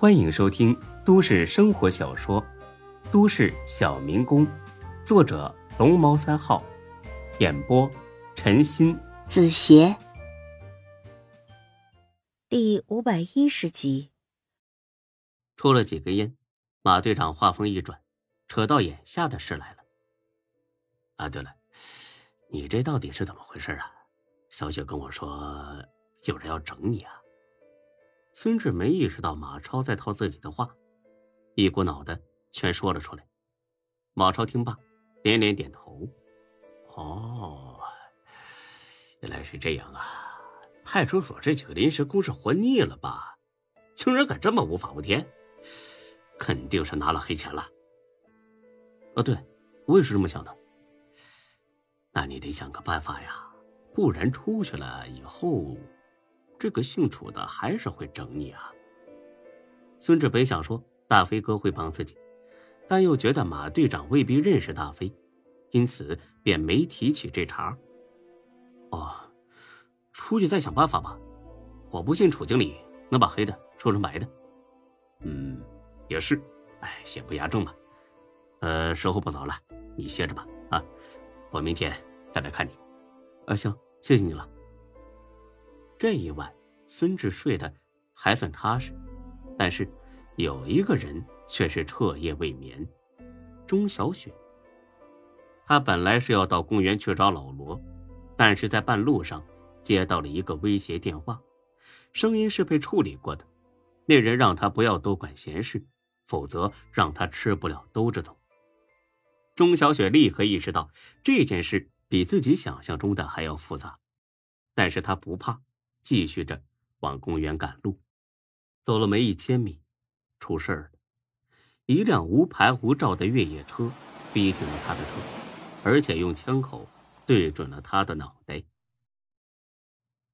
欢迎收听都市生活小说《都市小民工》，作者龙猫三号，演播陈鑫、子邪，第五百一十集。抽了几根烟，马队长话锋一转，扯到眼下的事来了。啊，对了，你这到底是怎么回事啊？小雪跟我说，有人要整你啊。孙志没意识到马超在套自己的话，一股脑的全说了出来。马超听罢，连连点头：“哦，原来是这样啊！派出所这几个临时工是活腻了吧？竟然敢这么无法无天，肯定是拿了黑钱了。啊，对，我也是这么想的。那你得想个办法呀，不然出去了以后……”这个姓楚的还是会整你啊！孙志本想说大飞哥会帮自己，但又觉得马队长未必认识大飞，因此便没提起这茬。哦，出去再想办法吧。我不信楚经理能把黑的说成白的。嗯，也是。哎，先不压正嘛。呃，时候不早了，你歇着吧。啊，我明天再来看你。啊，行，谢谢你了。这一晚，孙志睡得还算踏实，但是有一个人却是彻夜未眠。钟小雪。他本来是要到公园去找老罗，但是在半路上接到了一个威胁电话，声音是被处理过的，那人让他不要多管闲事，否则让他吃不了兜着走。钟小雪立刻意识到这件事比自己想象中的还要复杂，但是他不怕。继续着往公园赶路，走了没一千米，出事儿了。一辆无牌无照的越野车逼停了他的车，而且用枪口对准了他的脑袋。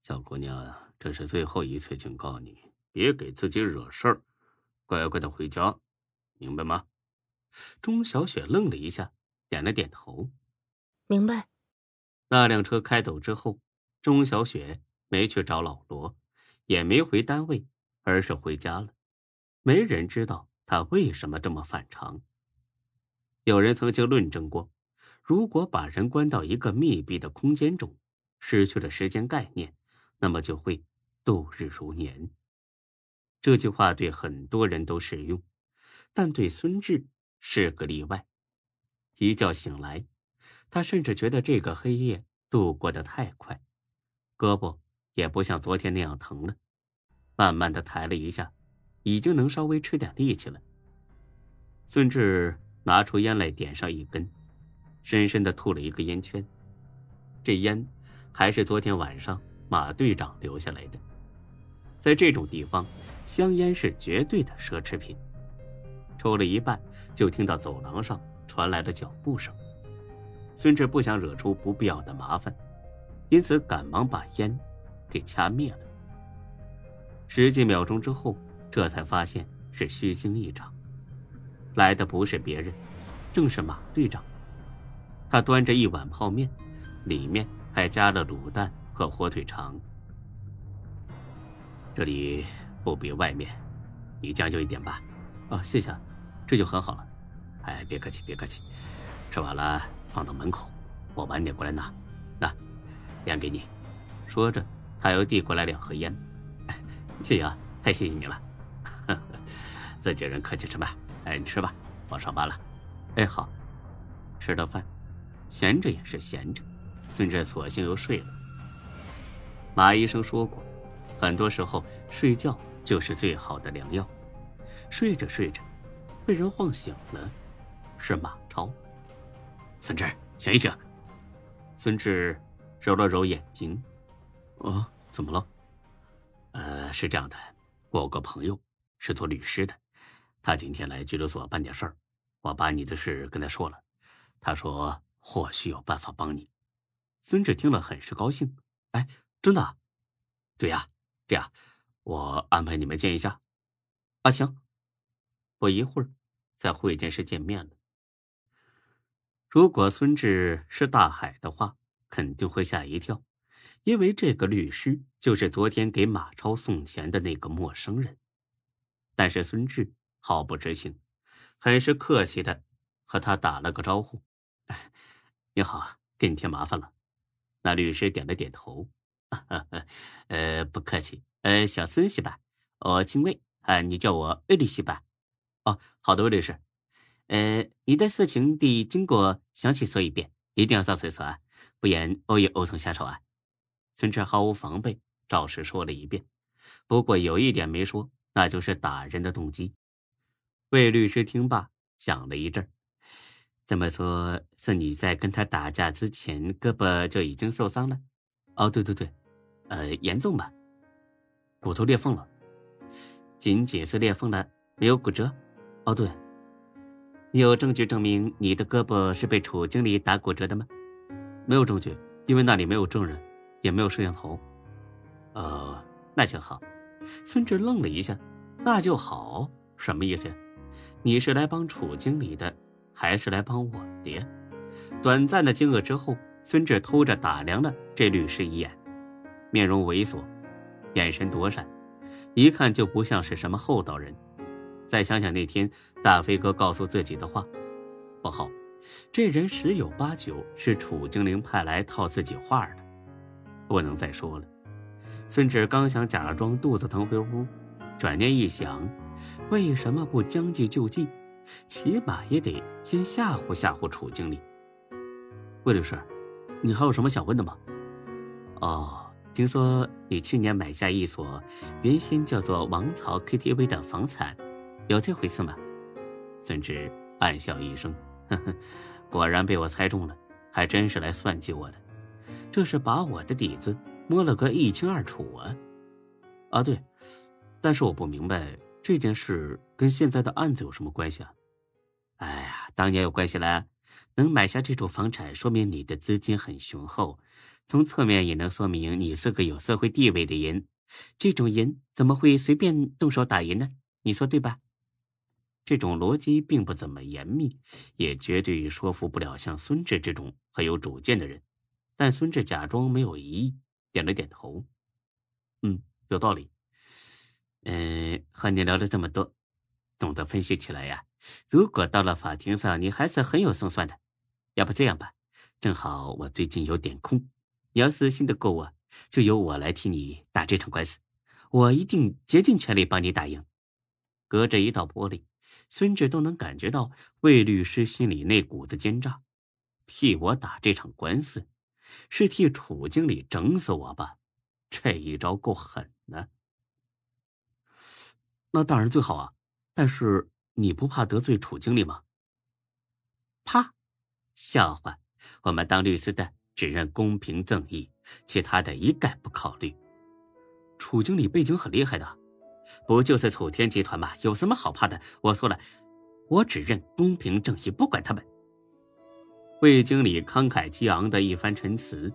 小姑娘，这是最后一次警告你，别给自己惹事儿，乖乖的回家，明白吗？钟小雪愣了一下，点了点头，明白。那辆车开走之后，钟小雪。没去找老罗，也没回单位，而是回家了。没人知道他为什么这么反常。有人曾经论证过，如果把人关到一个密闭的空间中，失去了时间概念，那么就会度日如年。这句话对很多人都适用，但对孙志是个例外。一觉醒来，他甚至觉得这个黑夜度过的太快，胳膊。也不像昨天那样疼了，慢慢的抬了一下，已经能稍微吃点力气了。孙志拿出烟来，点上一根，深深的吐了一个烟圈。这烟还是昨天晚上马队长留下来的。在这种地方，香烟是绝对的奢侈品。抽了一半，就听到走廊上传来了脚步声。孙志不想惹出不必要的麻烦，因此赶忙把烟。给掐灭了。十几秒钟之后，这才发现是虚惊一场。来的不是别人，正是马队长。他端着一碗泡面，里面还加了卤蛋和火腿肠。这里不比外面，你将就一点吧。啊，谢谢啊，这就很好了。哎，别客气，别客气。吃完了放到门口，我晚点过来拿。那，烟给你。说着。他又递过来两盒烟，谢谢啊，太谢谢你了。自己人客气什么？哎，你吃吧，我上班了。哎，好。吃了饭，闲着也是闲着，孙志索性又睡了。马医生说过，很多时候睡觉就是最好的良药。睡着睡着，被人晃醒了，是马超。孙志，醒一醒。孙志揉了揉眼睛。啊，怎么了？呃，是这样的，我有个朋友是做律师的，他今天来拘留所办点事儿，我把你的事跟他说了，他说或许有办法帮你。孙志听了很是高兴，哎，真的？对呀，这样，我安排你们见一下。啊，行，不一会儿在会见室见面了。如果孙志是大海的话，肯定会吓一跳。因为这个律师就是昨天给马超送钱的那个陌生人。但是孙志毫不知情，很是客气的和他打了个招呼：“你好，给你添麻烦了。”那律师点了点头：“呵 呵呃，不客气，呃，小孙是吧？我姓魏，啊，你叫我魏律师吧。哦，好的，魏律师。呃，你的事情的经过详细说一遍，一定要照推说啊，不然我也无从下手啊。”孙志毫无防备，照实说了一遍。不过有一点没说，那就是打人的动机。魏律师听罢，想了一阵这么说，是你在跟他打架之前胳膊就已经受伤了？哦，对对对，呃，严重吧？骨头裂缝了？仅仅是裂缝了，没有骨折？哦，对。你有证据证明你的胳膊是被楚经理打骨折的吗？没有证据，因为那里没有证人，也没有摄像头。呃，那就好。孙志愣了一下，那就好，什么意思呀？你是来帮楚经理的？还是来帮我的呀？短暂的惊愕之后，孙志偷着打量了这律师一眼，面容猥琐，眼神躲闪，一看就不像是什么厚道人。再想想那天大飞哥告诉自己的话，不好，这人十有八九是楚精灵派来套自己话的，不能再说了。孙志刚想假装肚子疼回屋，转念一想，为什么不将计就计？起码也得先吓唬吓唬楚经理。魏律师，你还有什么想问的吗？哦，听说你去年买下一所原先叫做王朝 KTV 的房产，有这回事吗？孙志暗笑一声，呵呵，果然被我猜中了，还真是来算计我的。这是把我的底子摸了个一清二楚啊！啊，对，但是我不明白。这件事跟现在的案子有什么关系啊？哎呀，当然有关系了。能买下这处房产，说明你的资金很雄厚，从侧面也能说明你是个有社会地位的人。这种人怎么会随便动手打人呢？你说对吧？这种逻辑并不怎么严密，也绝对说服不了像孙志这种很有主见的人。但孙志假装没有疑义，点了点头。嗯，有道理。嗯，和你聊了这么多，懂得分析起来呀。如果到了法庭上，你还是很有胜算的。要不这样吧，正好我最近有点空，你要是信得过我，就由我来替你打这场官司，我一定竭尽全力帮你打赢。隔着一道玻璃，孙志都能感觉到魏律师心里那股子奸诈。替我打这场官司，是替楚经理整死我吧？这一招够狠的。那当然最好啊，但是你不怕得罪楚经理吗？怕？笑话！我们当律师的只认公平正义，其他的一概不考虑。楚经理背景很厉害的，不就是楚天集团吗？有什么好怕的？我说了，我只认公平正义，不管他们。魏经理慷慨激昂的一番陈词，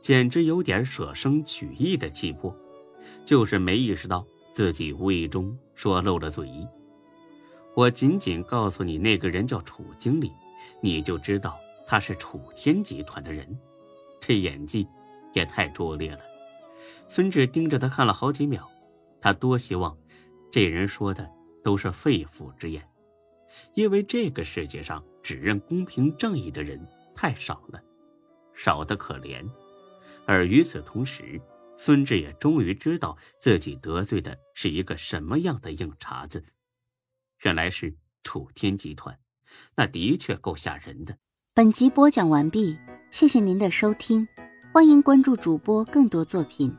简直有点舍生取义的气魄，就是没意识到。自己无意中说漏了嘴，我仅仅告诉你那个人叫楚经理，你就知道他是楚天集团的人，这演技也太拙劣了。孙志盯着他看了好几秒，他多希望这人说的都是肺腑之言，因为这个世界上只认公平正义的人太少了，少得可怜。而与此同时，孙志也终于知道自己得罪的是一个什么样的硬茬子，原来是楚天集团，那的确够吓人的。本集播讲完毕，谢谢您的收听，欢迎关注主播更多作品。